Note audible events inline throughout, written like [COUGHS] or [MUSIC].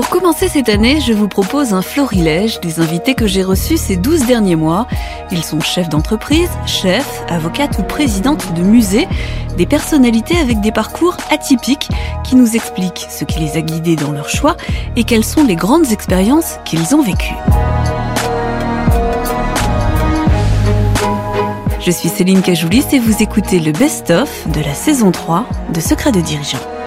Pour commencer cette année, je vous propose un florilège des invités que j'ai reçus ces 12 derniers mois. Ils sont chefs d'entreprise, chefs, avocates ou présidentes de musées, des personnalités avec des parcours atypiques qui nous expliquent ce qui les a guidés dans leur choix et quelles sont les grandes expériences qu'ils ont vécues. Je suis Céline Cajoulis et vous écoutez le best-of de la saison 3 de Secrets de dirigeants.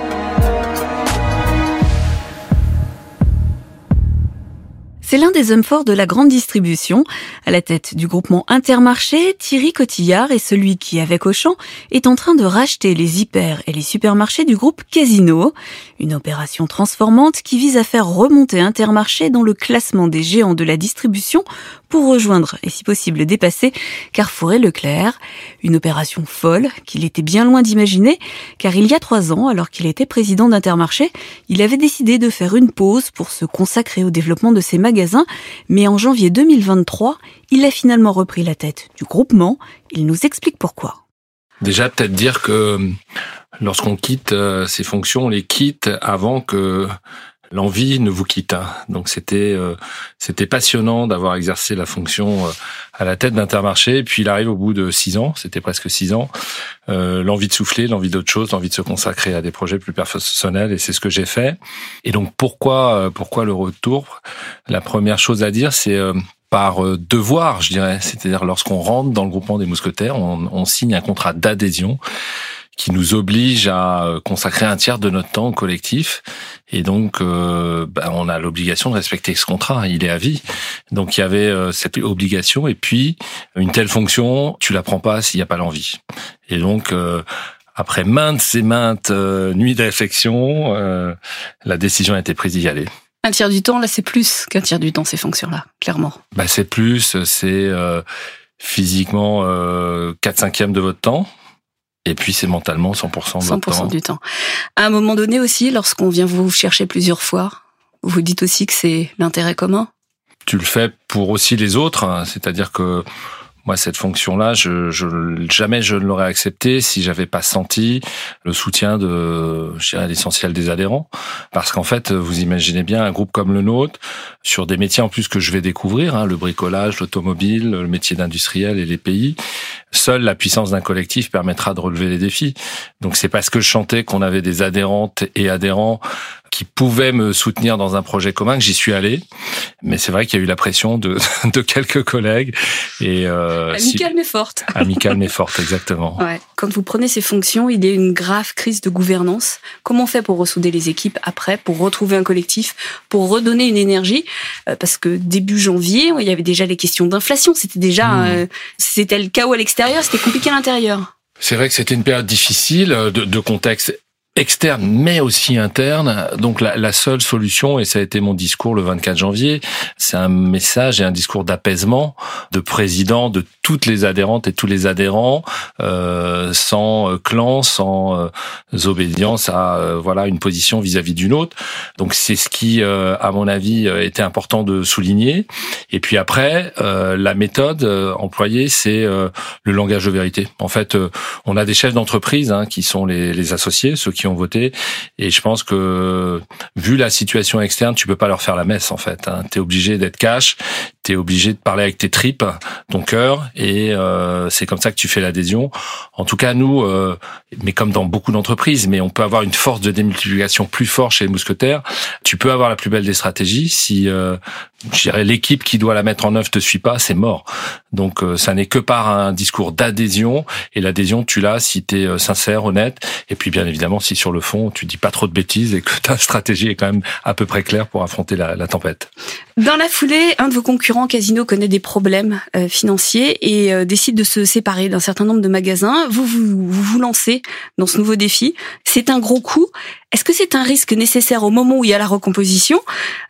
C'est l'un des hommes forts de la grande distribution. À la tête du groupement Intermarché, Thierry Cotillard est celui qui, avec Auchan, est en train de racheter les hyper et les supermarchés du groupe Casino. Une opération transformante qui vise à faire remonter Intermarché dans le classement des géants de la distribution pour rejoindre, et si possible dépasser, Carrefour et Leclerc. Une opération folle qu'il était bien loin d'imaginer, car il y a trois ans, alors qu'il était président d'Intermarché, il avait décidé de faire une pause pour se consacrer au développement de ses magasins, mais en janvier 2023, il a finalement repris la tête du groupement. Il nous explique pourquoi. Déjà, peut-être dire que lorsqu'on quitte euh, ces fonctions, on les quitte avant que l'envie ne vous quitte. Donc c'était euh, c'était passionnant d'avoir exercé la fonction euh, à la tête d'Intermarché. Puis il arrive au bout de six ans, c'était presque six ans, euh, l'envie de souffler, l'envie d'autre chose, l'envie de se consacrer à des projets plus personnels. Et c'est ce que j'ai fait. Et donc pourquoi pourquoi le retour? La première chose à dire, c'est par devoir, je dirais. C'est-à-dire lorsqu'on rentre dans le groupement des mousquetaires, on, on signe un contrat d'adhésion qui nous oblige à euh, consacrer un tiers de notre temps au collectif. Et donc, euh, bah, on a l'obligation de respecter ce contrat. Il est à vie. Donc, il y avait euh, cette obligation. Et puis, une telle fonction, tu la prends pas s'il n'y a pas l'envie. Et donc, après maintes et maintes nuits de réflexion, la décision a été prise d'y aller. Un tiers du temps, là, c'est plus qu'un tiers du temps, ces fonctions-là, clairement. Bah, c'est plus, c'est physiquement euh, 4 cinquièmes de votre temps. Et puis c'est mentalement 100%, de 100 du temps. À un moment donné aussi, lorsqu'on vient vous chercher plusieurs fois, vous dites aussi que c'est l'intérêt commun Tu le fais pour aussi les autres, hein. c'est-à-dire que moi, cette fonction-là, je, je, jamais je ne l'aurais acceptée si j'avais pas senti le soutien de, l'essentiel des adhérents. Parce qu'en fait, vous imaginez bien un groupe comme le nôtre, sur des métiers en plus que je vais découvrir, hein, le bricolage, l'automobile, le métier d'industriel et les pays, seule la puissance d'un collectif permettra de relever les défis. Donc c'est parce que je chantais qu'on avait des adhérentes et adhérents qui pouvaient me soutenir dans un projet commun que j'y suis allé. Mais c'est vrai qu'il y a eu la pression de, [LAUGHS] de quelques collègues. Et, euh, amicale mais forte. [LAUGHS] Amicale mais forte, exactement. Ouais. Quand vous prenez ces fonctions, il y a une grave crise de gouvernance. Comment on fait pour ressouder les équipes après, pour retrouver un collectif, pour redonner une énergie? Euh, Parce que début janvier, il y avait déjà les questions d'inflation. C'était déjà, hmm. euh, c'était le chaos à l'extérieur, c'était compliqué à l'intérieur. C'est vrai que c'était une période difficile de, de contexte externe mais aussi interne. Donc la, la, seule solution, et ça a été mon discours le 24 janvier, c'est un message et un discours d'apaisement de président de toutes les adhérentes et tous les adhérents, euh, sans euh, clan, sans euh, obédience à euh, voilà une position vis-à-vis d'une autre. Donc c'est ce qui, à mon avis, était important de souligner. Et puis après, la méthode employée, c'est le langage de vérité. En fait, on a des chefs d'entreprise hein, qui sont les, les associés, ceux qui ont voté. Et je pense que vu la situation externe, tu peux pas leur faire la messe en fait. Hein. Tu es obligé d'être cash, tu es obligé de parler avec tes tripes, ton cœur, et euh, c'est comme ça que tu fais l'adhésion. En tout cas, nous, euh, mais comme dans beaucoup d'entreprises, mais on peut avoir une force de démultiplication plus forte chez les mousquetaires. Tu peux avoir la plus belle des stratégies. Si euh, l'équipe qui doit la mettre en œuvre te suit pas, c'est mort. Donc euh, ça n'est que par un discours d'adhésion et l'adhésion tu l'as si tu es euh, sincère, honnête et puis bien évidemment si sur le fond tu dis pas trop de bêtises et que ta stratégie est quand même à peu près claire pour affronter la tempête. Dans la foulée, un de vos concurrents, Casino, connaît des problèmes euh, financiers et euh, décide de se séparer d'un certain nombre de magasins. Vous, vous vous, vous lancez dans ce nouveau défi. C'est un gros coup. Est-ce que c'est un risque nécessaire au moment où il y a la recomposition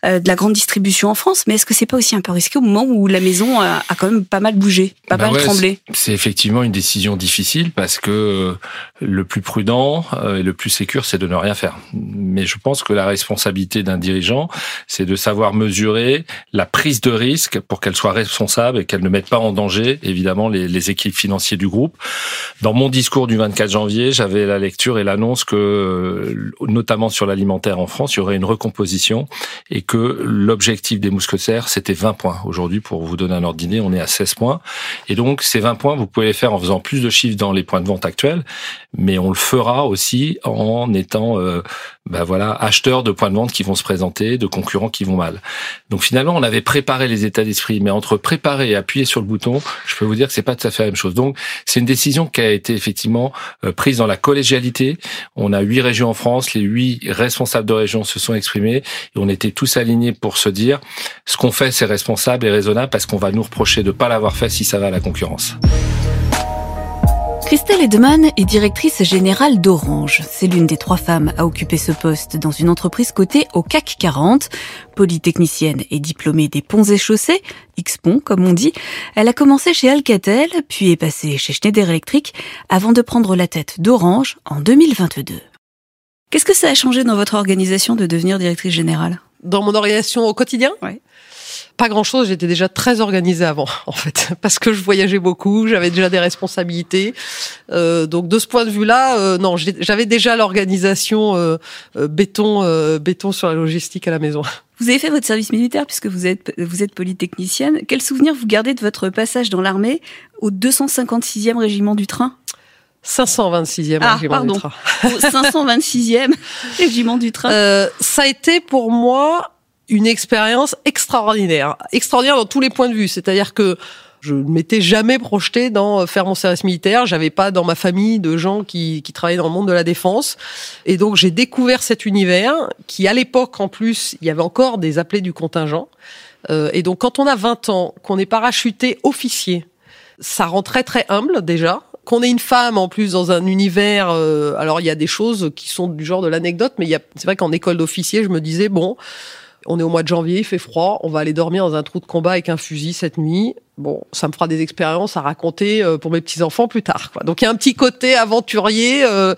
euh, de la grande distribution en France Mais est-ce que c'est pas aussi un peu risqué au moment où la maison a, a quand même pas mal bougé, pas Bah mal ouais, tremblé? C'est effectivement une décision difficile parce que le plus prudent et le plus sécur, c'est de ne rien faire. Mais je pense que la responsabilité d'un dirigeant, c'est de savoir mesurer la prise de risque pour qu'elle soit responsable et qu'elle ne mette pas en danger, évidemment, les, équipes financiers du groupe. Dans mon discours du 24 janvier, j'avais la lecture et l'annonce que, euh, notamment sur l'alimentaire en France, il y aurait une recomposition et que l'objectif des mousquetaires, c'était 20 points. Aujourd'hui, pour vous donner un ordre on est à 16 points. Et donc, ces 20 points, vous pouvez les faire en faisant plus de chiffres dans les points de vente actuels, mais on le fera aussi en étant, euh, ben voilà, acheteur de points de vente qui vont se présenter, de concurrents qui vont mal. Donc finalement, on avait préparé les états d'esprit, mais entre préparer et appuyer sur le bouton, je peux vous dire que c'est pas tout à fait la même chose. Donc c'est une décision qui a été effectivement euh, prise dans la collégialité. On a huit régions en France, les huit responsables de région se sont exprimés et on était tous alignés pour se dire ce qu'on fait c'est responsable et raisonnable parce qu'on va nous reprocher de pas l'avoir fait si ça va à la concurrence. Christelle Edeman est directrice générale d'Orange. C'est l'une des trois femmes à occuper ce poste dans une entreprise cotée au CAC 40. Polytechnicienne et diplômée des ponts et chaussées, X-Pont comme on dit, elle a commencé chez Alcatel, puis est passée chez Schneider Electric avant de prendre la tête d'Orange en 2022. Qu'est-ce que ça a changé dans votre organisation de devenir directrice générale? Dans mon organisation au quotidien? Ouais. Pas grand-chose, j'étais déjà très organisée avant, [LAUGHS] en fait, parce que je voyageais beaucoup, j'avais déjà des responsabilités. Euh, donc de ce point de vue-là, euh, non, j'avais déjà l'organisation euh, euh, béton, euh, béton sur la logistique à la maison. [LAUGHS] Vous avez fait votre service militaire puisque vous êtes, vous êtes polytechnicienne. Quel souvenir vous gardez de votre passage dans l'armée au 256e régiment du train? 526e Ah, régiment du train. Au 526e [LAUGHS] régiment du train Euh, ça a été pour moi une expérience extraordinaire, extraordinaire dans tous les points de vue. C'est-à-dire que je ne m'étais jamais projeté dans euh, faire mon service militaire. J'avais pas dans ma famille de gens qui, qui travaillaient dans le monde de la défense. Et donc, j'ai découvert cet univers qui, à l'époque, en plus, il y avait encore des appelés du contingent. Euh, et donc, quand on a 20 ans, qu'on est parachuté officier, ça rend très, très humble, déjà. Qu'on ait une femme, en plus, dans un univers... euh, alors, il y a des choses qui sont du genre de l'anecdote, mais c'est vrai qu'en école d'officier, je me disais, bon... On est au mois de janvier, il fait froid, on va aller dormir dans un trou de combat avec un fusil cette nuit. Bon, ça me fera des expériences à raconter euh, pour mes petits enfants plus tard. Quoi. Donc il y a un petit côté aventurier. euh,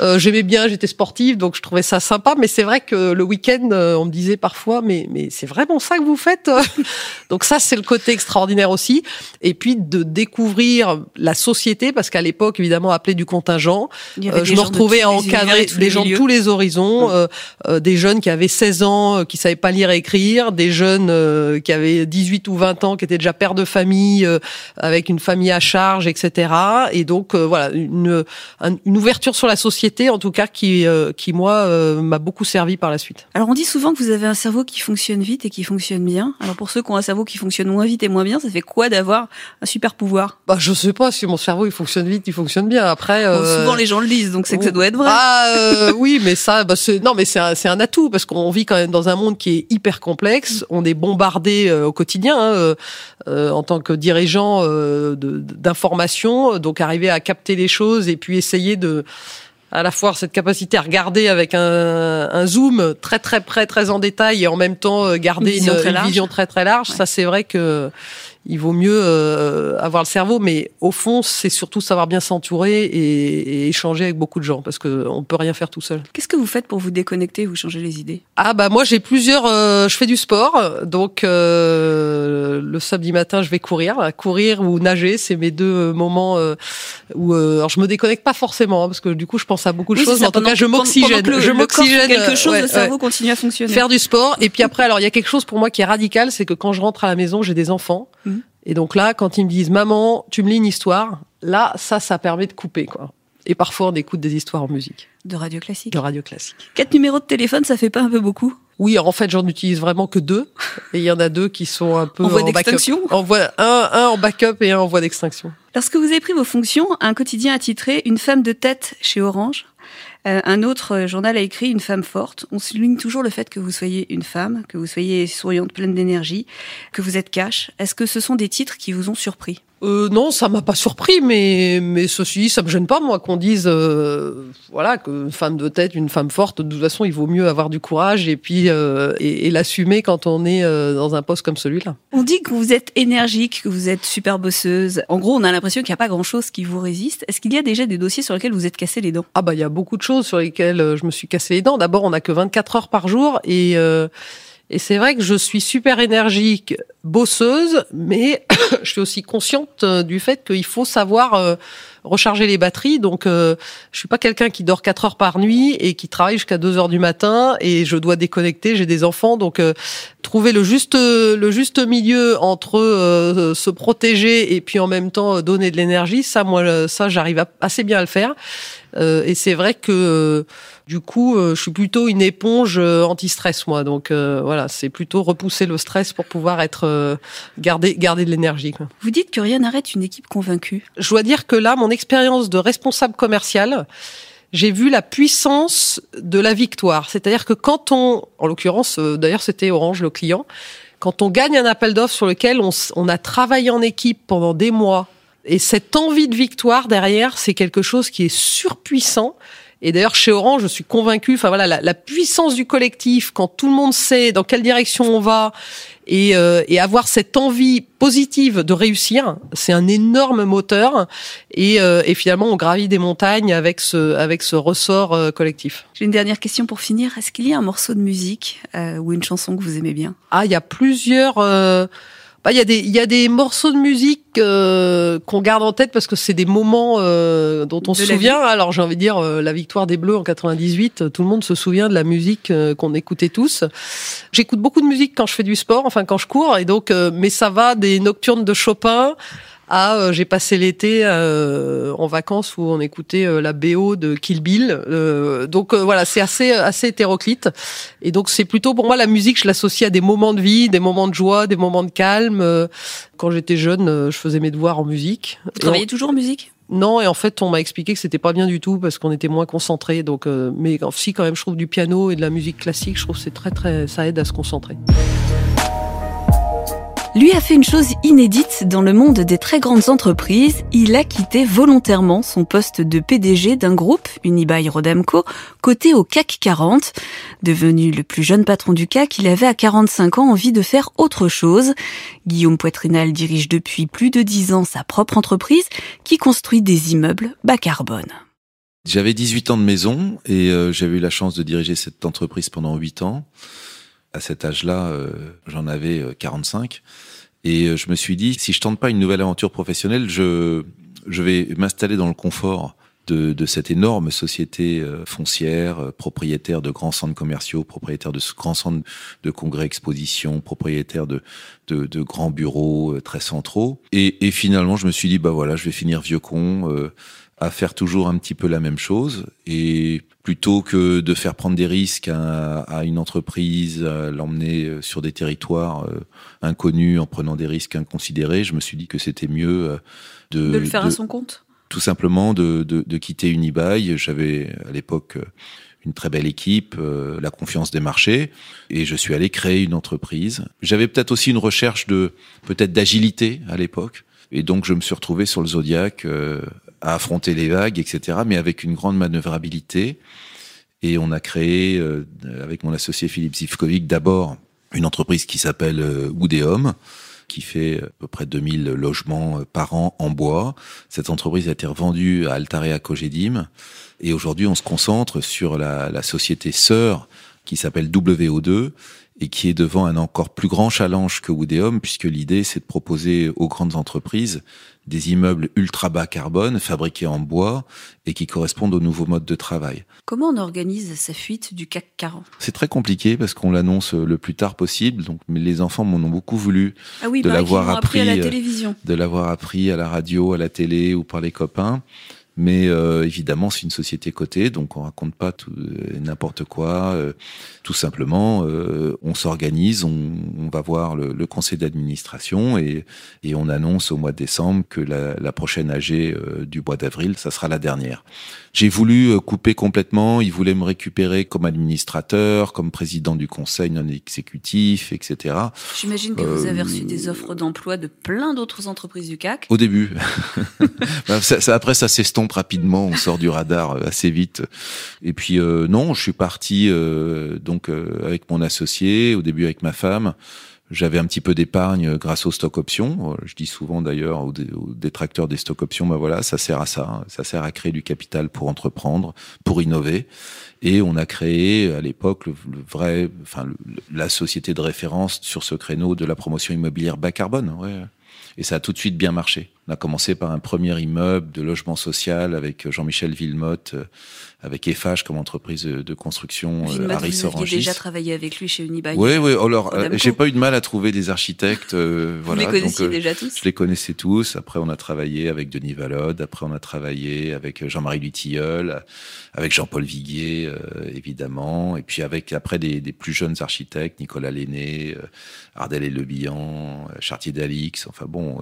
euh, J'aimais bien, j'étais sportive, donc je trouvais ça sympa. Mais c'est vrai que le week-end, euh, on me disait parfois, mais mais c'est vraiment ça que vous faites. [LAUGHS] donc ça, c'est le côté extraordinaire aussi. Et puis de découvrir la société, parce qu'à l'époque, évidemment, appelé du contingent, euh, je me retrouvais à encadrer des gens de tous les horizons, euh, euh, des jeunes qui avaient 16 ans, euh, qui savaient pas lire et écrire, des jeunes euh, qui avaient 18 ou 20 ans, qui étaient déjà pères de famille, euh, avec une famille à charge, etc. Et donc euh, voilà, une, un- une ouverture sur la société, en tout cas, qui, euh, qui moi, m'a beaucoup servi par la suite. Alors on dit souvent que vous avez un cerveau qui fonctionne vite et qui fonctionne bien. Alors pour ceux qui ont un cerveau qui fonctionne moins vite et moins bien, ça fait quoi d'avoir un super pouvoir? Bah, je sais pas si mon cerveau il fonctionne vite, il fonctionne bien. Après, Bon, euh, Souvent les gens le disent, donc c'est que ça doit être vrai. Ah euh, oui, mais ça, bah, c'est non, mais c'est un, c'est un atout parce qu'on vit quand même dans un monde qui est hyper complexe. On est bombardé euh, au quotidien hein, euh, en tant que dirigeant euh, d'information, donc arriver à capter les choses et puis essayer de à la fois cette capacité à regarder avec un, un zoom très très près, très en détail et en même temps euh, garder Une une, vision très une large. vision très très large. Ouais. Ça, c'est vrai que il vaut mieux euh, avoir le cerveau, mais au fond, c'est surtout savoir bien s'entourer et, et échanger avec beaucoup de gens parce que on peut rien faire tout seul. Qu'est-ce que vous faites pour vous déconnecter, vous changer les idées? Ah bah moi j'ai plusieurs, euh, je fais du sport, donc euh, le samedi matin je vais courir, courir ou nager, c'est mes deux euh, moments euh, où euh, alors je me déconnecte pas forcément hein, parce que du coup je pense à beaucoup de Oui, choses. ça, en tout cas je m'oxygène, je m'oxygène quelque chose, ouais, le ouais. cerveau continue à fonctionner. Faire du sport et puis après alors il y a quelque chose pour moi qui est radical, c'est que quand je rentre à la maison j'ai des enfants Mhm. Et donc là quand ils me disent maman tu me lis une histoire, là ça ça permet de couper quoi. Et parfois on écoute des histoires en musique, De radio classique. de radio classique. Quatre numéros de téléphone, ça fait pas un peu beaucoup? Oui, en fait, j'en utilise vraiment que deux. Et il y en a deux qui sont un peu [LAUGHS] En voie d'extinction? En voie, un, un en backup et un en voie d'extinction. Lorsque vous avez pris vos fonctions, un quotidien a titré Une femme de tête chez Orange. Euh, un autre journal a écrit Une femme forte. On souligne toujours le fait que vous soyez une femme, que vous soyez souriante, pleine d'énergie, que vous êtes cash. Est-ce que ce sont des titres qui vous ont surpris? Euh, non, ça m'a pas surpris, mais mais ceci, ça me gêne pas moi qu'on dise euh, voilà qu'une femme de tête, une femme forte. De toute façon, il vaut mieux avoir du courage et puis euh, et, et l'assumer quand on est euh, dans un poste comme celui-là. On dit que vous êtes énergique, que vous êtes super bosseuse. En gros, on a l'impression qu'il n'y a pas grand-chose qui vous résiste. Est-ce qu'il y a déjà des dossiers sur lesquels vous êtes cassé les dents? Ah bah il y a beaucoup de choses sur lesquelles euh, je me suis cassé les dents. D'abord, on n'a que 24 heures par jour et euh, et c'est vrai que je suis super énergique, bosseuse, mais [COUGHS] je suis aussi consciente euh, du fait qu'il faut savoir euh, recharger les batteries. Donc, euh, je suis pas quelqu'un qui dort 4 heures par nuit et qui travaille jusqu'à 2 heures du matin et je dois déconnecter. J'ai des enfants, donc euh, trouver le juste le juste milieu entre euh, se protéger et puis en même temps euh, donner de l'énergie, ça, moi, ça, j'arrive assez bien à le faire. Euh, et c'est vrai que euh, du coup, euh, je suis plutôt une éponge euh, anti-stress, moi. Donc euh, voilà, c'est plutôt repousser le stress pour pouvoir être euh, garder garder de l'énergie. Vous dites que rien n'arrête une équipe convaincue. Je dois dire que là, mon expérience de responsable commercial, j'ai vu la puissance de la victoire. C'est-à-dire que quand on, en l'occurrence, euh, d'ailleurs, c'était Orange le client, quand on gagne un appel d'offres sur lequel on, on a travaillé en équipe pendant des mois, et cette envie de victoire derrière, c'est quelque chose qui est surpuissant. Et d'ailleurs, chez Orange, je suis convaincue, enfin voilà, la, la puissance du collectif, quand tout le monde sait dans quelle direction on va, et, euh, et avoir cette envie positive de réussir, c'est un énorme moteur. Et, euh, et finalement, on gravit des montagnes avec ce, avec ce ressort euh, collectif. J'ai une dernière question pour finir. Est-ce qu'il y a un morceau de musique euh, ou une chanson que vous aimez bien? Ah, il y a plusieurs. Bah, il y a des, y a des morceaux de musique euh, qu'on garde en tête parce que c'est des moments euh, dont on De se souvient. Alors j'ai envie de dire euh, la victoire des Bleus en 98. euh, Tout le monde se souvient de la musique euh, qu'on écoutait tous. J'écoute beaucoup de musique quand je fais du sport, enfin quand je cours, et donc euh, mais ça va des nocturnes de Chopin à euh, j'ai passé l'été euh, en vacances où on écoutait euh, la BO de Kill Bill. Euh, donc euh, voilà, c'est assez assez hétéroclite. Et donc c'est plutôt pour moi la musique, je l'associe à des moments de vie, des moments de joie, des moments de calme. Euh, Quand j'étais jeune, je faisais mes devoirs en musique. Vous travaillez toujours en musique? On- Non, et en fait, on m'a expliqué que c'était pas bien du tout parce qu'on était moins concentré. Donc, euh, mais si quand même, je trouve du piano et de la musique classique, je trouve c'est très très, ça aide à se concentrer. Lui a fait une chose inédite dans le monde des très grandes entreprises. Il a quitté volontairement son poste de PDG d'un groupe, Unibail Rodamco, coté au CAC 40. Devenu le plus jeune patron du CAC, il avait à 45 ans envie de faire autre chose. Guillaume Poitrinal dirige depuis plus de 10 ans sa propre entreprise qui construit des immeubles bas carbone. J'avais 18 ans de maison et euh, j'avais eu la chance de diriger cette entreprise pendant 8 ans. À cet âge-là, euh, j'en avais euh, 45. Et euh, je me suis dit, si je tente pas une nouvelle aventure professionnelle, je, je vais m'installer dans le confort de, de cette énorme société euh, foncière, euh, propriétaire de grands centres commerciaux, propriétaire de grands centres de congrès expositions, propriétaire de, de, de grands bureaux euh, très centraux. Et, et finalement, je me suis dit, bah voilà, je vais finir vieux con. euh, à faire toujours un petit peu la même chose et plutôt que de faire prendre des risques à, à une entreprise, l'emmener euh, sur des territoires euh, inconnus en prenant des risques inconsidérés, je me suis dit que c'était mieux euh, de, De le faire à son compte? tout simplement de, de, de quitter Unibail. J'avais à l'époque une très belle équipe, euh, la confiance des marchés, et je suis allé créer une entreprise. J'avais peut-être aussi une recherche de peut-être d'agilité à l'époque, et donc je me suis retrouvé sur le Zodiac euh, à affronter les vagues, etc., mais avec une grande manœuvrabilité. Et on a créé, euh, avec mon associé Philippe Zivkovic, d'abord une entreprise qui s'appelle euh, Oudéum, qui fait à peu près 2000 logements euh, par an en bois. Cette entreprise a été revendue à Altarea Cogedim. Et aujourd'hui, on se concentre sur la, la société sœur qui s'appelle WO2 et qui est devant un encore plus grand challenge que Oudéum, puisque l'idée, c'est de proposer aux grandes entreprises des immeubles ultra bas carbone, fabriqués en bois et qui correspondent aux nouveaux modes de travail. Comment on organise sa fuite du CAC 40 C'est très compliqué parce qu'on l'annonce le plus tard possible. Donc, mais les enfants m'en ont beaucoup voulu Ah oui, De l'avoir l'ont appris à la appris, euh, télévision. de l'avoir appris à la radio, à la télé ou par les copains. Mais euh, évidemment, c'est une société cotée, donc on raconte pas tout, euh, n'importe quoi. Euh, tout simplement, on s'organise, on, on, va voir le, le conseil d'administration et, et, on annonce au mois de décembre que la, la prochaine AG du mois d'avril, ça sera la dernière. J'ai voulu couper complètement. Ils voulaient me récupérer comme administrateur, comme président du conseil non exécutif, etc. J'imagine que vous avez reçu des offres d'emploi de plein d'autres entreprises du CAC. Au début. [LAUGHS] ça, ça, après, ça s'estompe rapidement. On sort du radar assez vite. Et puis euh, non, je suis parti euh, donc euh, avec mon associé, au début avec ma femme. J'avais un petit peu d'épargne grâce aux stock options. Je dis souvent d'ailleurs aux, détracteurs des stock options, ben voilà, ça sert à ça. Ça sert à créer du capital pour entreprendre, pour innover. Et on a créé à l'époque le, vrai, enfin la société de référence sur ce créneau de la promotion immobilière bas carbone. Ouais. Et ça a tout de suite bien marché. On a commencé par un premier immeuble de logement social avec Jean-Michel Villemotte, euh, avec EFH comme entreprise de construction Villemotte, Harris vous aviez déjà travaillé avec lui chez Unibail. Oui, oui. Alors, euh, j'ai pas eu de mal à trouver des architectes. Euh, vous les connaissiez déjà tous Je les connaissais tous. Après, on a travaillé avec Denis Valode. Après, on a travaillé avec Jean-Marie Lutilleul, avec Jean-Paul Viguier, évidemment. Et puis avec après des, des plus jeunes architectes, Nicolas Lenné, Ardel et Le Bihan, Chartier d'Alix. Enfin bon,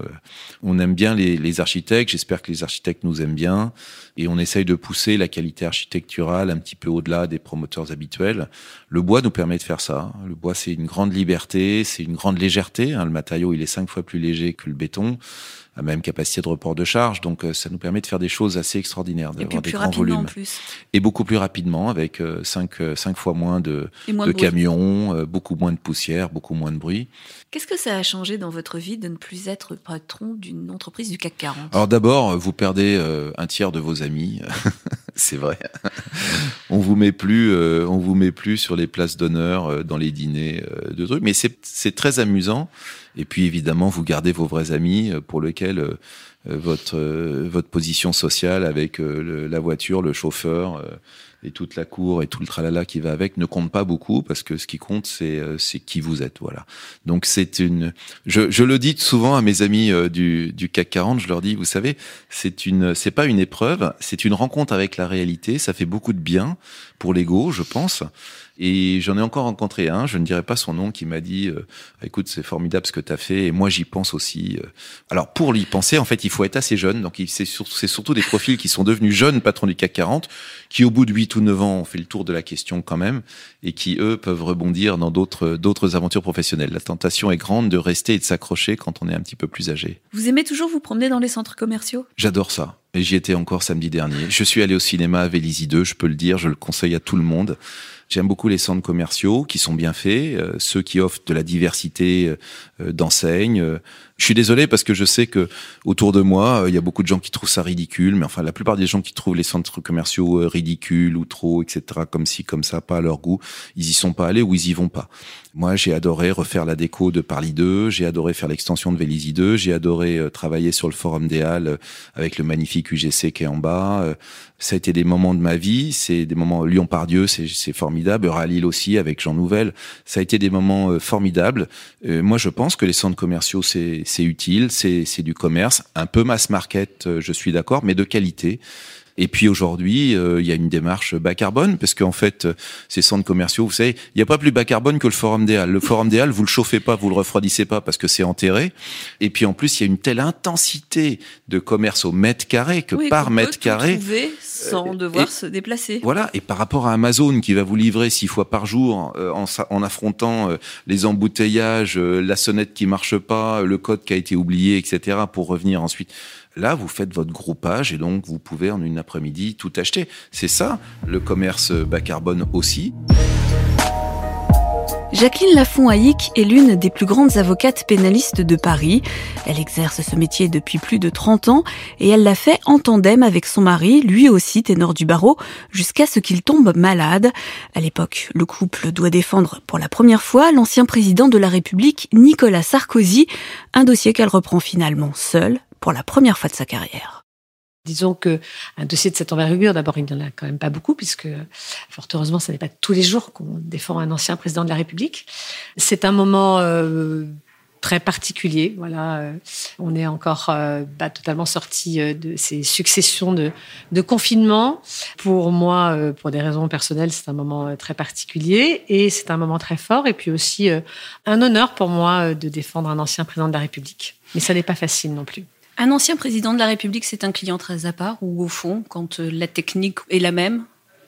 on aime bien les, architectes. J'espère que les architectes nous aiment bien. Et on essaye de pousser la qualité architecturale un petit peu au-delà des promoteurs habituels. Le bois nous permet de faire ça. Le bois, c'est une grande liberté, c'est une grande légèreté. Hein. Le matériau, il est cinq fois plus léger que le béton a même capacité de report de charge. Donc, euh, ça nous permet de faire des choses assez extraordinaires, d'avoir des grands volumes. Et beaucoup plus rapidement, avec euh, cinq, euh, cinq fois moins de, de, camions, beaucoup moins de poussière, beaucoup moins de bruit. Qu'est-ce que ça a changé dans votre vie de ne plus être patron d'une entreprise du CAC 40 Alors d'abord, vous perdez un tiers de vos amis. [LAUGHS] [LAUGHS] c'est vrai. [LAUGHS] on vous met plus, on vous met plus sur les places d'honneur dans les dîners de trucs. Mais c'est très amusant et puis évidemment, vous gardez vos vrais amis euh, pour lesquels euh, euh, votre votre position sociale avec la voiture, le chauffeur et toute la cour et tout le tralala qui va avec ne compte pas beaucoup parce que ce qui compte c'est c'est qui vous êtes voilà. Donc c'est une je, je le dis souvent à mes amis du, du CAC 40 je leur dis vous savez c'est une c'est pas une épreuve c'est une rencontre avec la réalité ça fait beaucoup de bien pour l'ego je pense et j'en ai encore rencontré un, je ne dirais pas son nom, qui m'a dit euh, "Écoute, c'est formidable ce que tu as fait, et moi j'y pense aussi." Euh. Alors pour y penser, en fait, il faut être assez jeune. Donc c'est surtout des profils qui sont devenus jeunes patrons du CAC 40, qui au bout de 8 ou 9 ans ont fait le tour de la question quand même, et qui eux peuvent rebondir dans d'autres d'autres aventures professionnelles. La tentation est grande de rester et de s'accrocher quand on est un petit peu plus âgé. Vous aimez toujours vous promener dans les centres commerciaux? J'adore ça. J'y étais encore samedi dernier. Je suis allé au cinéma à Vélizy 2, je peux le dire, je le conseille à tout le monde. J'aime beaucoup les centres commerciaux qui sont bien faits, euh, ceux qui offrent de la diversité euh, d'enseignes. Je suis désolé parce que je sais que autour de moi, euh, il y a beaucoup de gens qui trouvent ça ridicule, mais enfin la plupart des gens qui trouvent les centres commerciaux ridicules ou trop, etc., comme ci, comme ça, pas à leur goût, ils y sont pas allés ou ils y vont pas. Moi, j'ai adoré refaire la déco de Parly 2, j'ai adoré faire l'extension de Vélizy 2, j'ai adoré travailler sur le Forum des Halles avec le magnifique UGC qui est en bas. Ça a été des moments de ma vie, c'est des moments Lyon-Pardieu, c'est formidable, Ralil aussi avec Jean Nouvel, ça a été des moments euh, formidables. Euh, moi, je pense que les centres commerciaux, c'est utile, c'est du commerce, un peu mass market, euh, je suis d'accord, mais de qualité. Et puis aujourd'hui, euh, il y a une démarche bas carbone parce qu'en fait, ces centres commerciaux, vous savez, il n'y a pas plus bas carbone que le Forum des Halles. Le Forum des Halles, vous le chauffez pas, vous le refroidissez pas parce que c'est enterré. Et puis en plus, il y a une telle intensité de commerce au mètre carré que par mètre carré, sans devoir se déplacer. Voilà. Et par rapport à Amazon qui va vous livrer six fois par jour euh, en, en, affrontant euh, les embouteillages, la sonnette qui marche pas, le code qui a été oublié, etc. pour revenir ensuite. Là, vous faites votre groupage et donc vous pouvez en une après-midi tout acheter. C'est ça, le commerce bas carbone aussi. Jacqueline Lafont-Haïk est l'une des plus grandes avocates pénalistes de Paris. Elle exerce ce métier depuis plus de 30 ans et elle l'a fait en tandem avec son mari, lui aussi ténor du barreau, jusqu'à ce qu'il tombe malade. À l'époque, le couple doit défendre pour la première fois l'ancien président de la République, Nicolas Sarkozy, un dossier qu'elle reprend finalement seule pour la première fois de sa carrière. Disons que un dossier de cette envergure, d'abord, il n'y en a quand même pas beaucoup, puisque fort heureusement, ce n'est pas tous les jours qu'on défend un ancien président de la République. C'est un moment euh, très particulier. Voilà, euh, on est encore euh, pas totalement sorti de ces successions de, de confinement. Pour moi, pour des raisons personnelles, c'est un moment très particulier et c'est un moment très fort. Et puis aussi un honneur pour moi de défendre un ancien président de la République. Mais ça n'est pas facile non plus. Un ancien président de la République, c'est un client très à part ou au fond, quand euh, la technique est la même,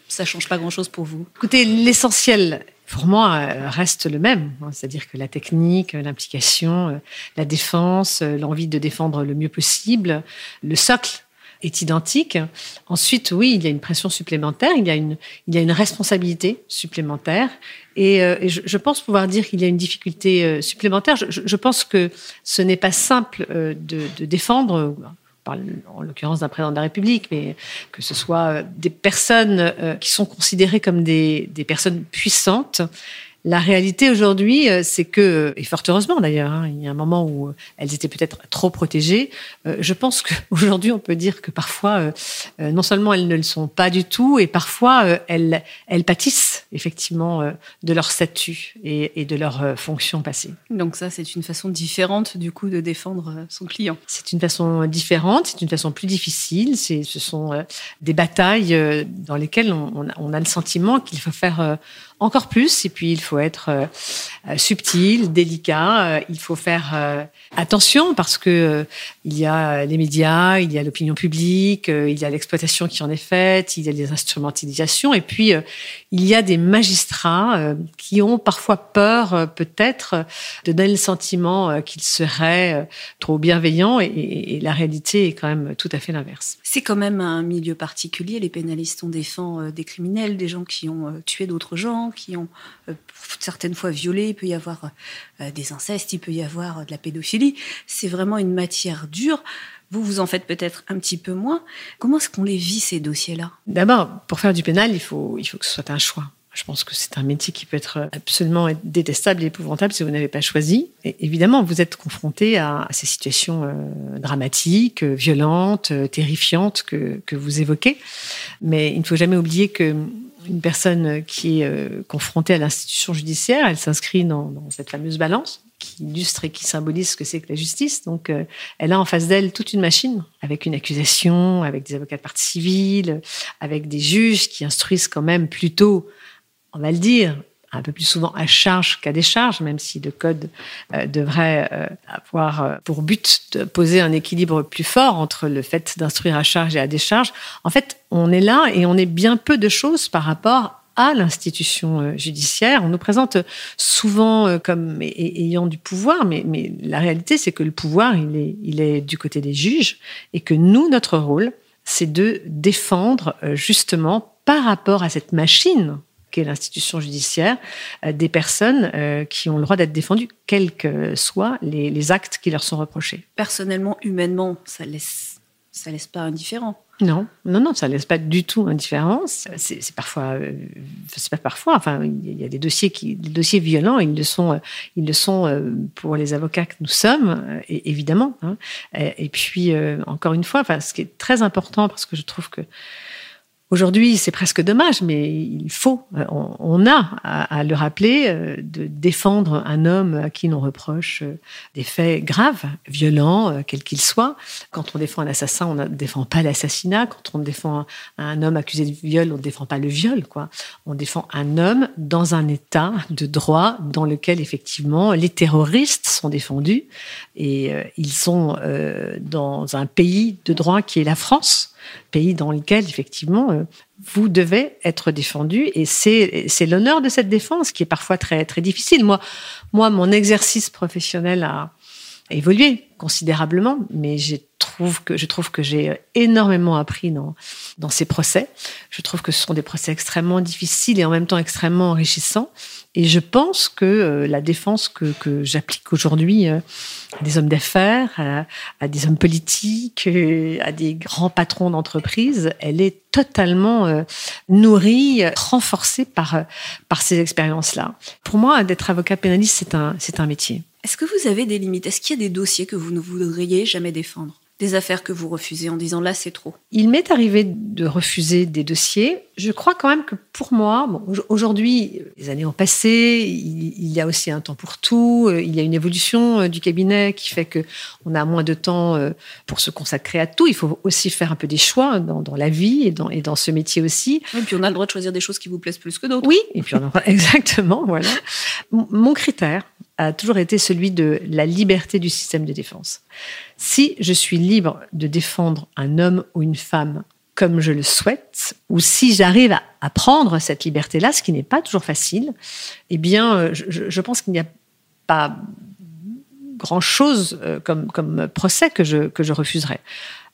ça change pas grand-chose pour vous? Écoutez, l'essentiel pour moi euh, reste le même, hein, c'est-à-dire que la technique, euh, l'implication, la défense, l'envie de défendre le mieux possible, le socle est identique. Ensuite, oui, il y a une pression supplémentaire, il y a une, il y a une responsabilité supplémentaire, et, euh, je, je pense pouvoir dire qu'il y a une difficulté euh, supplémentaire. Je, je- pense que ce n'est pas simple euh, de, de défendre. en l'occurrence d'un président de la République, mais que ce soit euh, des personnes euh, qui sont considérées comme des, des personnes puissantes. La réalité aujourd'hui, euh, c'est que, et fort heureusement d'ailleurs, hein, il y a un moment où euh, elles étaient peut-être trop protégées. euh, je pense qu'aujourd'hui, [LAUGHS] on peut dire que parfois, euh, non seulement elles ne le sont pas du tout, et parfois euh, elles, elles pâtissent effectivement de leur statut et, et de leur fonction passée. Donc ça, c'est une façon différente du coup de défendre son client. C'est une façon différente, c'est une façon plus difficile. Ce sont des batailles dans lesquelles on, on a, on a le sentiment qu'il faut faire encore plus. Et puis il faut être euh, euh, subtil, délicat. euh, il faut faire attention parce que il y a les médias, il y a l'opinion publique, il y a l'exploitation qui en est faite, il y a les instrumentalisations. Et puis il y a des magistrats qui ont parfois peur, peut-être, de donner le sentiment qu'ils seraient trop bienveillants et- et la réalité est quand même tout à fait l'inverse. C'est quand même un milieu particulier. Les pénalistes, on défend euh, des criminels, des gens qui ont euh, tué d'autres gens, qui ont euh, certaines fois violé. Il peut y avoir des incestes, il peut y avoir de la pédophilie. C'est vraiment une matière dure. Vous, vous en faites peut-être un petit peu moins. Comment est-ce qu'on les vit, ces dossiers-là? D'abord, pour faire du pénal, il faut, il faut que ce soit un choix. Je pense que c'est un métier qui peut être absolument détestable et épouvantable si vous n'avez pas choisi. Évidemment, vous êtes confronté à, ces situations euh, dramatiques, violentes, terrifiantes que, que vous évoquez. Mais il ne faut jamais oublier que une personne qui est euh, confrontée à l'institution judiciaire, elle s'inscrit dans, dans cette fameuse balance qui illustre et qui symbolise ce que c'est que la justice. Donc, euh, elle a en face d'elle toute une machine avec une accusation, avec des avocats de partie civile, avec des juges qui instruisent quand même plutôt, on va le dire, un peu plus souvent à charge qu'à décharge, même si le code euh, devrait euh, avoir euh, pour but de poser un équilibre plus fort entre le fait d'instruire à charge et à décharge. En fait, on est là et on est bien peu de choses par rapport à l'institution judiciaire. On nous présente souvent comme ayant du pouvoir, mais, la réalité, c'est que le pouvoir, il est, du côté des juges et que nous, notre rôle, c'est de défendre justement par rapport à cette machine qu'est l'institution judiciaire, euh, des personnes euh, qui ont le droit d'être défendues, quels que soient les, les actes qui leur sont reprochés. Personnellement, humainement, ça laisse, ça laisse pas indifférent. Non, non, non, ça laisse pas du tout indifférent. C'est parfois, euh, c'est pas parfois. Enfin, il y a des dossiers qui, des dossiers violents, ils le sont, ils le sont pour les avocats que nous sommes, évidemment. hein. Et, puis encore une fois, enfin, ce qui est très important parce que je trouve que Aujourd'hui, c'est presque dommage, mais il faut, euh, on, a à, le rappeler, euh, de défendre un homme à qui l'on reproche euh, des faits graves, violents, quels qu'ils soient. Quand on défend un assassin, on ne défend pas l'assassinat. Quand on défend un, homme accusé de viol, on ne défend pas le viol. Quoi. On défend un homme dans un état de droit dans lequel, effectivement, les terroristes sont défendus. Et ils sont dans un pays de droit qui est la France pays dans lequel, effectivement, euh, vous devez être défendu. Et c'est l'honneur de cette défense qui est parfois très, difficile. Moi, moi mon exercice professionnel a évolué considérablement, mais je trouve que, je trouve que j'ai énormément appris dans, dans ces procès. Je trouve que ce sont des procès extrêmement difficiles et en même temps extrêmement enrichissants. Et je pense que euh, la défense que, que j'applique aujourd'hui euh, à des hommes d'affaires, à, des hommes politiques, euh, à des grands patrons d'entreprise, elle est totalement nourrie, renforcée par, par ces expériences-là. Pour moi, d'être avocat pénaliste, c'est un, c'est un métier. Est-ce que vous avez des limites? Est-ce qu'il y a des dossiers que vous ne voudriez jamais défendre? Des affaires que vous refusez en disant là c'est trop? Il m'est arrivé de refuser des dossiers. Je crois quand même que pour moi, bon, aujourd'hui, les années ont passé, il, y a aussi un temps pour tout, euh, il y a une évolution euh, du cabinet qui fait que on a moins de temps euh, pour se consacrer à tout. Il faut aussi faire un peu des choix dans, dans la vie et dans, et dans ce métier aussi. Et puis on a le droit de choisir des choses qui vous plaisent plus que d'autres. Oui, et puis on a... [LAUGHS] exactement, voilà. Mon critère a toujours été celui de la liberté du système de défense. Si je suis libre de défendre un homme ou une femme comme je le souhaite, ou si j'arrive à, prendre cette liberté-là, ce qui n'est pas toujours facile, eh bien, euh, je, pense qu'il n'y a pas grand-chose euh, comme, procès que je, que je refuserais.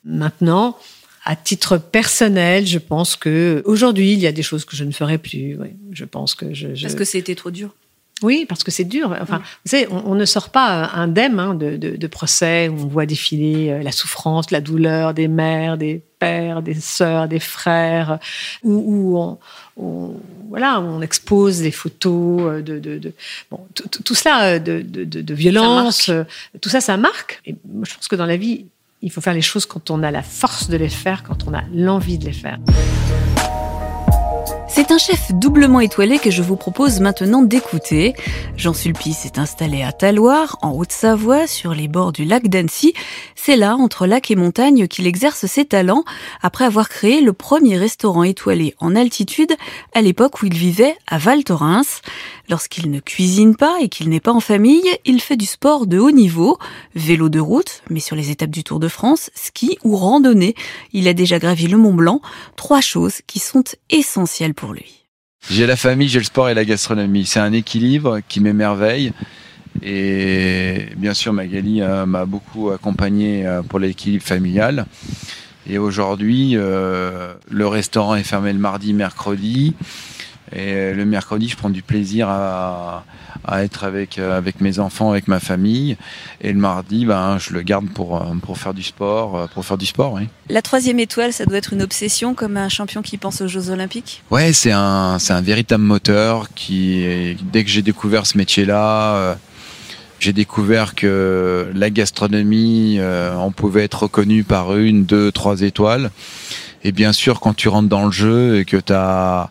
Maintenant, à titre personnel, je pense que aujourd'hui, il y a des choses que je ne ferai plus. je pense que je, Parce que c'était trop dur. Oui, parce que c'est dur. Enfin, vous savez, on, ne sort pas indemne hein, de, de, procès où on voit défiler euh, la souffrance, la douleur des mères, des pères, des sœurs, des frères, où, on, voilà, on expose des photos euh, de, de, bon, tout cela euh, de, de, violence, tout ça, ça marque. Et je pense que dans la vie, il faut faire les choses quand on a la force de les faire, quand on a l'envie de les faire. C'est un chef doublement étoilé que je vous propose maintenant d'écouter. Jean Sulpice est installé à Taloir, en Haute-Savoie, sur les bords du lac d'Annecy. C'est là, entre lac et montagne, qu'il exerce ses talents, après avoir créé le premier restaurant étoilé en altitude, à l'époque où il vivait à Val Thorens. Lorsqu'il ne cuisine pas et qu'il n'est pas en famille, il fait du sport de haut niveau, vélo de route, mais sur les étapes du Tour de France, ski ou randonnée. Il a déjà gravi le Mont Blanc, trois choses qui sont essentielles pour lui. J'ai la famille, j'ai le sport et la gastronomie. C'est un équilibre qui m'émerveille. Et bien sûr, Magali euh, m'a beaucoup accompagné euh, pour l'équilibre familial. Et aujourd'hui, euh, le restaurant est fermé le mardi, mercredi. Et le mercredi, je prends du plaisir à, être avec, euh, avec mes enfants, avec ma famille. Et le mardi, ben, je le garde pour, euh, pour faire du sport, euh, pour faire du sport, oui. La troisième étoile, ça doit être une obsession comme un champion qui pense aux Jeux Olympiques? Ouais, c'est un, c'est un véritable moteur qui, dès que j'ai découvert ce métier-là, j'ai découvert que la gastronomie, on pouvait être reconnu par une, deux, trois étoiles. Et bien sûr, quand tu rentres dans le jeu et que tu as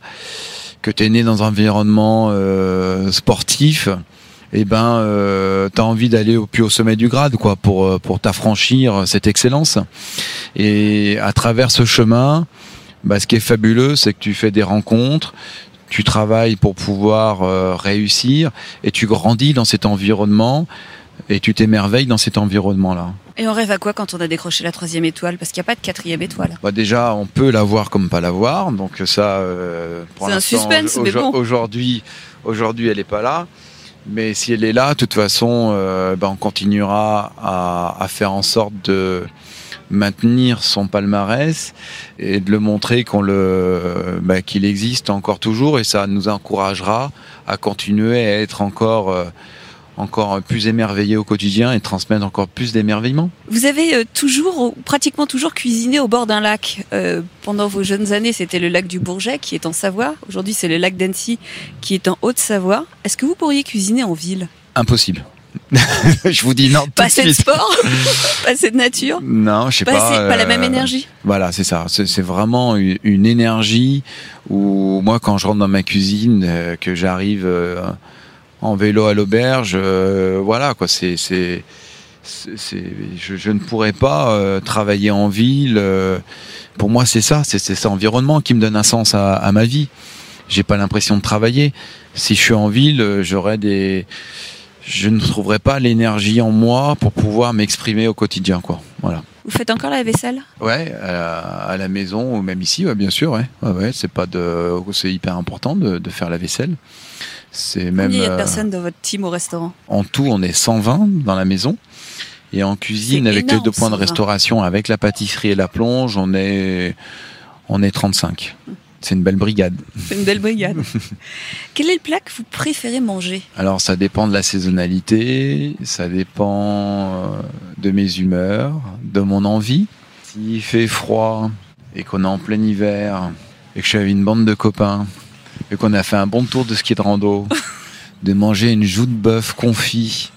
que tu es né dans un environnement euh, sportif, eh ben, euh, tu as envie d'aller au plus haut sommet du grade, quoi, pour euh, pour t'affranchir cette excellence. Et à travers ce chemin, bah, ce qui est fabuleux, c'est que tu fais des rencontres, tu travailles pour pouvoir euh, réussir, et tu grandis dans cet environnement, et tu t'émerveilles dans cet environnement-là. Et on rêve à quoi quand on a décroché la troisième étoile? Parce qu'il n'y a pas de quatrième étoile. Bah déjà, on peut l'avoir comme pas l'avoir. Donc ça, euh, c'est un suspense, mais bon. Aujourd'hui, aujourd'hui, elle n'est pas là. Mais si elle est là, de toute façon, euh, bah, on continuera à, à, faire en sorte de maintenir son palmarès et de le montrer qu'on le, bah, qu'il existe encore toujours. Et ça nous encouragera à continuer à être encore euh, encore plus émerveillé au quotidien et transmettre encore plus d'émerveillement. Vous avez euh, toujours, pratiquement toujours cuisiné au bord d'un lac. Euh, pendant vos jeunes années, c'était le lac du Bourget qui est en Savoie. Aujourd'hui, c'est le lac d'Annecy qui est en Haute-Savoie. Est-ce que vous pourriez cuisiner en ville? Impossible. [LAUGHS] je vous dis non. Pas de sport, pas de nature? Non, je sais pas. pas, la même euh, énergie? Voilà, c'est ça. C'est vraiment une, énergie où moi, quand je rentre dans ma cuisine, que j'arrive en vélo à l'auberge. Euh, voilà, quoi. C'est, c'est, je, je, ne pourrais pas euh, travailler en ville. Euh, pour moi, c'est ça. C'est, cet environnement qui me donne un sens à, à ma vie. J'ai pas l'impression de travailler. Si je suis en ville, j'aurais des je ne trouverai pas l'énergie en moi pour pouvoir m'exprimer au quotidien, quoi. Voilà. Vous faites encore la vaisselle? Ouais, à la, maison ou même ici, ouais, bien sûr, ouais. ouais, c'est pas de, c'est hyper important de, de, faire la vaisselle. C'est même. Combien il y a de euh, personnes dans votre team au restaurant? En tout, on est 120 dans la maison. Et en cuisine, avec les deux points de restauration, avec la pâtisserie et la plonge, on est, on est 35. C'est une belle brigade. C'est une belle brigade. [LAUGHS] Quel est le plat que vous préférez manger? Alors, ça dépend de la saisonnalité, ça dépend euh, de mes humeurs, de mon envie. S'il fait froid et qu'on est en plein hiver et que je suis avec une bande de copains et qu'on a fait un bon tour de ski de rando, de manger une joue de bœuf confit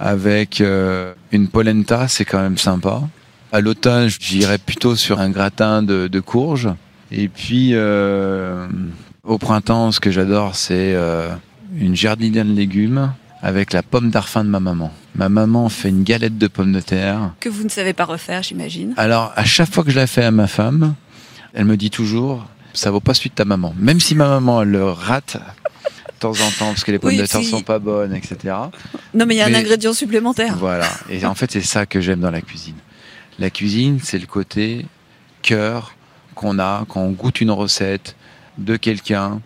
avec euh, une polenta, c'est quand même sympa. À l'automne, j'irais plutôt sur un gratin de, de courge. Et puis, euh, au printemps, ce que j'adore, c'est euh, une jardinière de légumes avec la pomme d'arfin de ma maman. Ma maman fait une galette de pommes de terre. Que vous ne savez pas refaire, j'imagine. Alors, à chaque fois que je la fais à ma femme, elle me dit toujours, ça vaut pas celui de ta maman. Même si ma maman, elle le rate de temps en temps parce que les pommes Oui, de terre si. sont pas bonnes, etc. Non, mais il y a un ingrédient supplémentaire. Voilà. Et en fait, c'est ça que j'aime dans la cuisine. La cuisine, c'est le côté cœur qu'on a quand on goûte une recette de quelqu'un.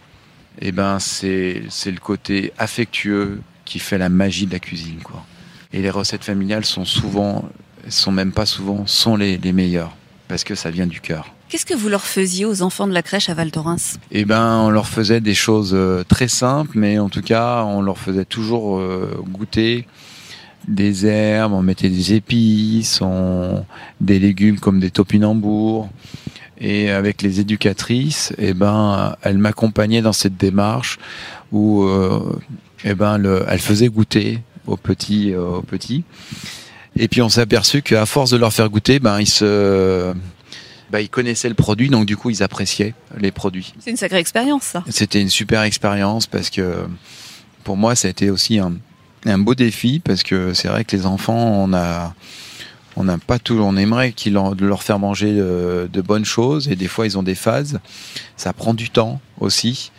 Et ben, c'est c'est le côté affectueux qui fait la magie de la cuisine, quoi. Et les recettes familiales sont souvent, sont même pas souvent, sont les, les meilleures parce que ça vient du cœur. Qu'est-ce que vous leur faisiez aux enfants de la crèche à Val Thorens Eh ben, on leur faisait des choses euh, très simples, mais en tout cas, on leur faisait toujours euh, goûter des herbes, on mettait des épices, on... des légumes comme des topinambours. Et avec les éducatrices, eh ben, elles m'accompagnaient dans cette démarche où, euh, eh ben, le... elles faisaient goûter aux petits, aux petits. Et puis on s'est aperçu qu'à force de leur faire goûter, ben, ils se, ben, ils connaissaient le produit, donc du coup, ils appréciaient les produits. C'est une sacrée expérience, ça. C'était une super expérience parce que pour moi, ça a été aussi un, un beau défi parce que c'est vrai que les enfants, on a, on n'a pas tout, on aimerait qu'ils leur, de leur faire manger de, de bonnes choses et des fois ils ont des phases. Ça prend du temps aussi.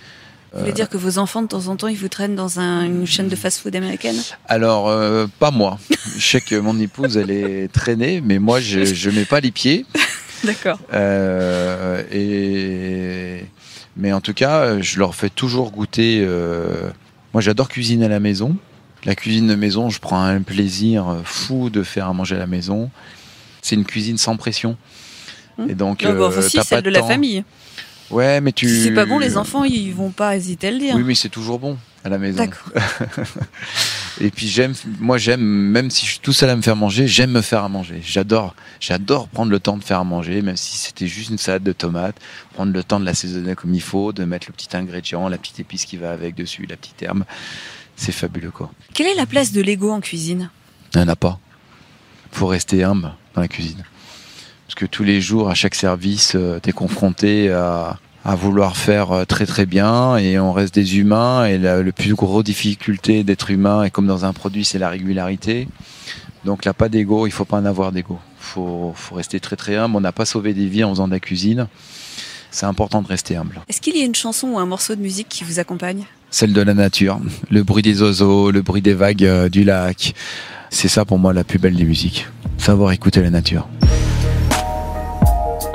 Vous voulez dire que vos enfants, de temps en temps, ils vous traînent dans un- une chaîne de fast-food américaine? Alors, euh, pas moi. Je sais que mon épouse, elle est traînée, mais moi, je, je mets pas les pieds. D'accord. Euh, et mais en tout cas, je leur fais toujours goûter. euh, Moi, j'adore cuisiner à la maison. La cuisine de maison, je prends un plaisir fou de faire à manger à la maison. C'est une cuisine sans pression. Et donc, Non, euh, si, celle de la famille. Ouais, mais tu. Si c'est pas bon, les enfants, ils vont pas hésiter à le dire. Oui, mais c'est toujours bon à la maison. D'accord. [LAUGHS] Et puis j'aime, moi j'aime, même si je suis tout seul à me faire manger, j'aime me faire à manger. J'adore, j'adore prendre le temps de faire à manger, même si c'était juste une salade de tomates, prendre le temps de l'assaisonner comme il faut, de mettre le petit ingrédient, la petite épice qui va avec dessus, la petite herbe. C'est fabuleux quoi. Quelle est la place de l'ego en cuisine? Il n'y en a pas. Faut rester humble dans la cuisine. Parce que tous les jours, à chaque service, tu es confronté à, à vouloir faire euh, très très bien et on reste des humains et la, le plus gros difficulté d'être humain et comme dans un produit c'est la régularité. Donc là pas d'ego, il faut pas en avoir d'ego. Faut, faut rester très très humble. On n'a pas sauvé des vies en faisant de la cuisine. C'est important de rester humble. Est-ce qu'il y a une chanson ou un morceau de musique qui vous accompagne? Celle de la nature, le bruit des oiseaux, le bruit des vagues euh, du lac. C'est ça pour moi la plus belle des musiques. Savoir écouter la nature.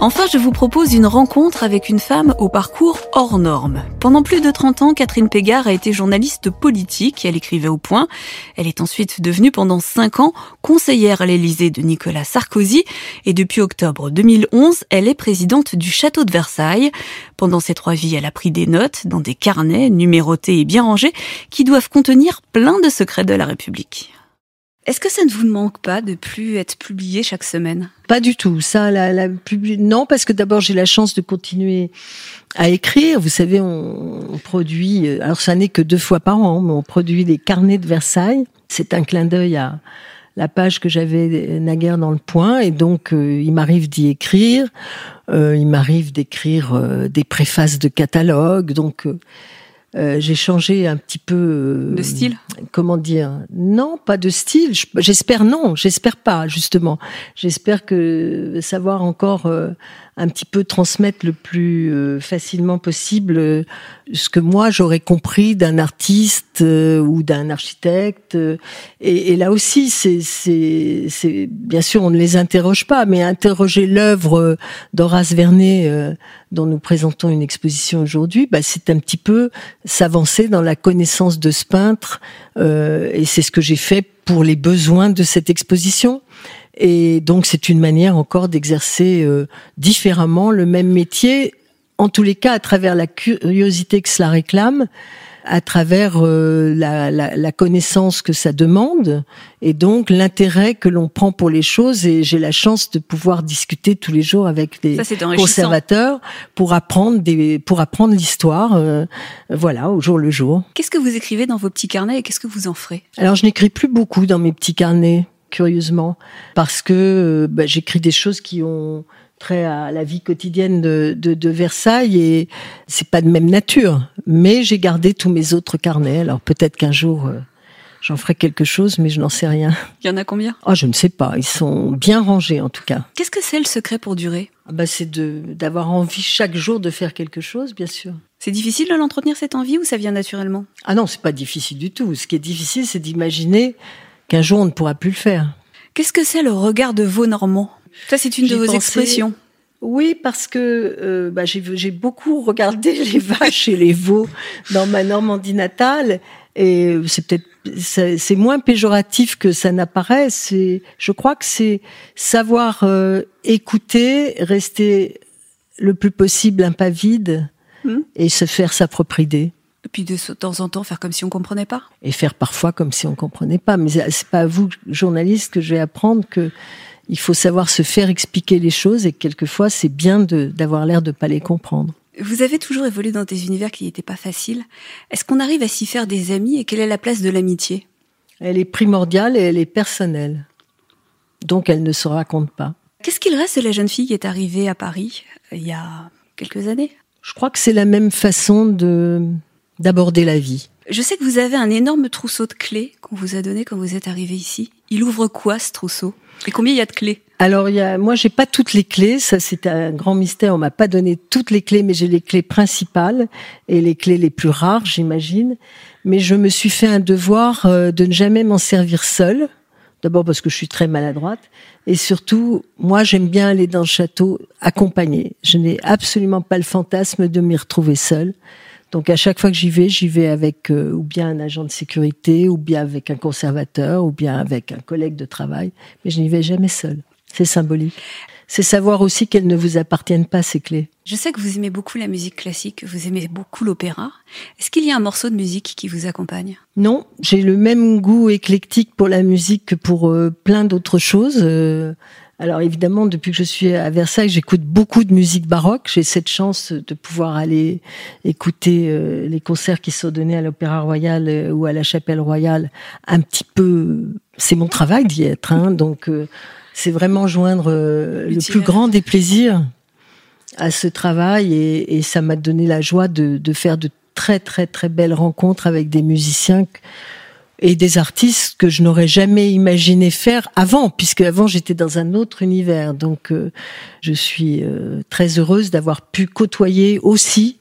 Enfin, je vous propose une rencontre avec une femme au parcours hors norme. Pendant plus de 30 ans, Catherine Pégard a été journaliste politique. Elle écrivait au point. Elle est ensuite devenue pendant 5 ans conseillère à l'Élysée de Nicolas Sarkozy. Et depuis octobre 2011, elle est présidente du château de Versailles. Pendant ces trois vies, elle a pris des notes dans des carnets numérotés et bien rangés qui doivent contenir plein de secrets de la République. Est-ce que ça ne vous manque pas de plus être publié chaque semaine? Pas du tout. Ça, la, la publi- non, parce que d'abord j'ai la chance de continuer à écrire. Vous savez, on, on produit. euh, Alors ça n'est que deux fois par an, mais on produit les carnets de Versailles. C'est un clin d'œil à la page que j'avais naguère dans le point, et donc euh, il m'arrive d'y écrire. Euh, il m'arrive d'écrire euh, des préfaces de catalogue. Donc euh, j'ai changé un petit peu euh, De style? comment dire? Non, pas de style. Je- J'espère non, j'espère pas justement. J'espère que savoir encore euh, un petit peu transmettre le plus euh, facilement possible euh, ce que moi j'aurais compris d'un artiste euh, ou d'un architecte. et, et là aussi, c'est, bien sûr on ne les interroge pas, mais interroger l'œuvre d'Horace Vernet dont nous présentons une exposition aujourd'hui, bah, c'est un petit peu s'avancer dans la connaissance de ce peintre, euh, et c'est ce que j'ai fait pour les besoins de cette exposition. Et donc c'est une manière encore d'exercer euh, différemment le même métier, en tous les cas à travers la curiosité que cela réclame, à travers euh, la, la, la connaissance que ça demande, et donc l'intérêt que l'on prend pour les choses. Et j'ai la chance de pouvoir discuter tous les jours avec les Ça, c'est enrichissant. conservateurs pour apprendre des, pour apprendre l'histoire, euh, voilà, au jour le jour. Qu'est-ce que vous écrivez dans vos petits carnets et qu'est-ce que vous en ferez? Alors, je n'écris plus beaucoup dans mes petits carnets. Curieusement, parce que euh, bah, j'écris des choses qui ont trait à la vie quotidienne de, de, de Versailles et c'est pas de même nature. Mais j'ai gardé tous mes autres carnets. Alors peut-être qu'un jour euh, j'en ferai quelque chose, mais je n'en sais rien. Il y en a combien? Oh, je ne sais pas. Ils sont bien rangés en tout cas. Qu'est-ce que c'est le secret pour durer? Ah bah, c'est de d'avoir envie chaque jour de faire quelque chose, bien sûr. C'est difficile de l'entretenir cette envie ou ça vient naturellement? Ah non, c'est pas difficile du tout. Ce qui est difficile, c'est d'imaginer qu'un jour on ne pourra plus le faire. Qu'est-ce que c'est le regard de veau normand? Ça, c'est une de vos expressions. Oui, parce que euh, bah, j'ai j'ai beaucoup regardé [LAUGHS] les vaches et les veaux dans ma Normandie natale, et c'est peut-être c'est c'est moins péjoratif que ça n'apparaît. C'est, je crois que c'est savoir euh, écouter, rester le plus possible impavide Hmm? et se faire sa propre idée. Et puis de temps en temps faire comme si on comprenait pas. et faire parfois comme si on comprenait pas. Mais c'est pas à vous, journaliste, que je vais apprendre que il faut savoir se faire expliquer les choses et que quelquefois c'est bien de- d'avoir l'air de pas les comprendre. Vous avez toujours évolué dans des univers qui n'étaient pas faciles. Est-ce qu'on arrive à s'y faire des amis et quelle est la place de l'amitié? Elle est primordiale et elle est personnelle. Donc elle ne se raconte pas. Qu'est-ce qu'il reste de la jeune fille qui est arrivée à Paris euh, il y a quelques années? Je crois que c'est la même façon de d'aborder la vie. Je sais que vous avez un énorme trousseau de clés qu'on vous a donné quand vous êtes arrivé ici. Il ouvre quoi ce trousseau? Et combien il y a de clés? Alors, il y a, moi, j'ai pas toutes les clés. Ça, c'est un grand mystère. On m'a pas donné toutes les clés, mais j'ai les clés principales et les clés les plus rares, j'imagine. Mais je me suis fait un devoir euh, de ne jamais m'en servir seule. D'abord parce que je suis très maladroite. Et surtout, moi, j'aime bien aller dans le château accompagnée. Je n'ai absolument pas le fantasme de m'y retrouver seule. Donc à chaque fois que j'y vais, j'y vais avec euh, ou bien un agent de sécurité, ou bien avec un conservateur, ou bien avec un collègue de travail. Mais je n'y vais jamais seule. C'est symbolique. C'est savoir aussi qu'elles ne vous appartiennent pas, ces clés. Je sais que vous aimez beaucoup la musique classique, vous aimez beaucoup l'opéra. Est-ce qu'il y a un morceau de musique qui vous accompagne? Non, j'ai le même goût éclectique pour la musique que pour euh, plein d'autres choses. Euh, alors évidemment, depuis que je suis à Versailles, j'écoute beaucoup de musique baroque. J'ai cette chance de pouvoir aller écouter euh, les concerts qui sont donnés à l'Opéra Royal euh, ou à la Chapelle Royale un petit peu. C'est mon travail d'y être, hein, donc euh, c'est vraiment joindre euh, le plus grand des plaisirs à ce travail et, et ça m'a donné la joie de, de faire de très très très belles rencontres avec des musiciens que- et des artistes que je n'aurais jamais imaginé faire avant, puisque avant j'étais dans un autre univers. Donc euh, je suis euh, très heureuse d'avoir pu côtoyer aussi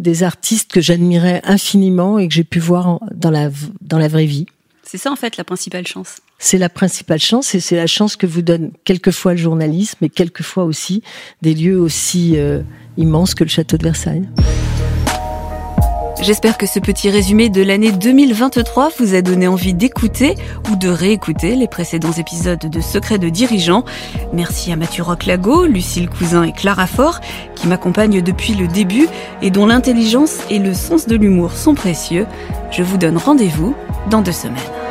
des artistes que j'admirais infiniment et que j'ai pu voir en- dans la dans la vraie vie. C'est ça en fait la principale chance. C'est la principale chance et c'est la chance que vous donne quelquefois le journalisme et quelquefois aussi des lieux aussi euh, immenses que le château de Versailles. J'espère que ce petit résumé de l'année 2023 vous a donné envie d'écouter ou de réécouter les précédents épisodes de Secrets de dirigeants. Merci à Mathieu Roclago, Lucille Cousin et Clara Fort qui m'accompagnent depuis le début et dont l'intelligence et le sens de l'humour sont précieux. Je vous donne rendez-vous dans deux semaines.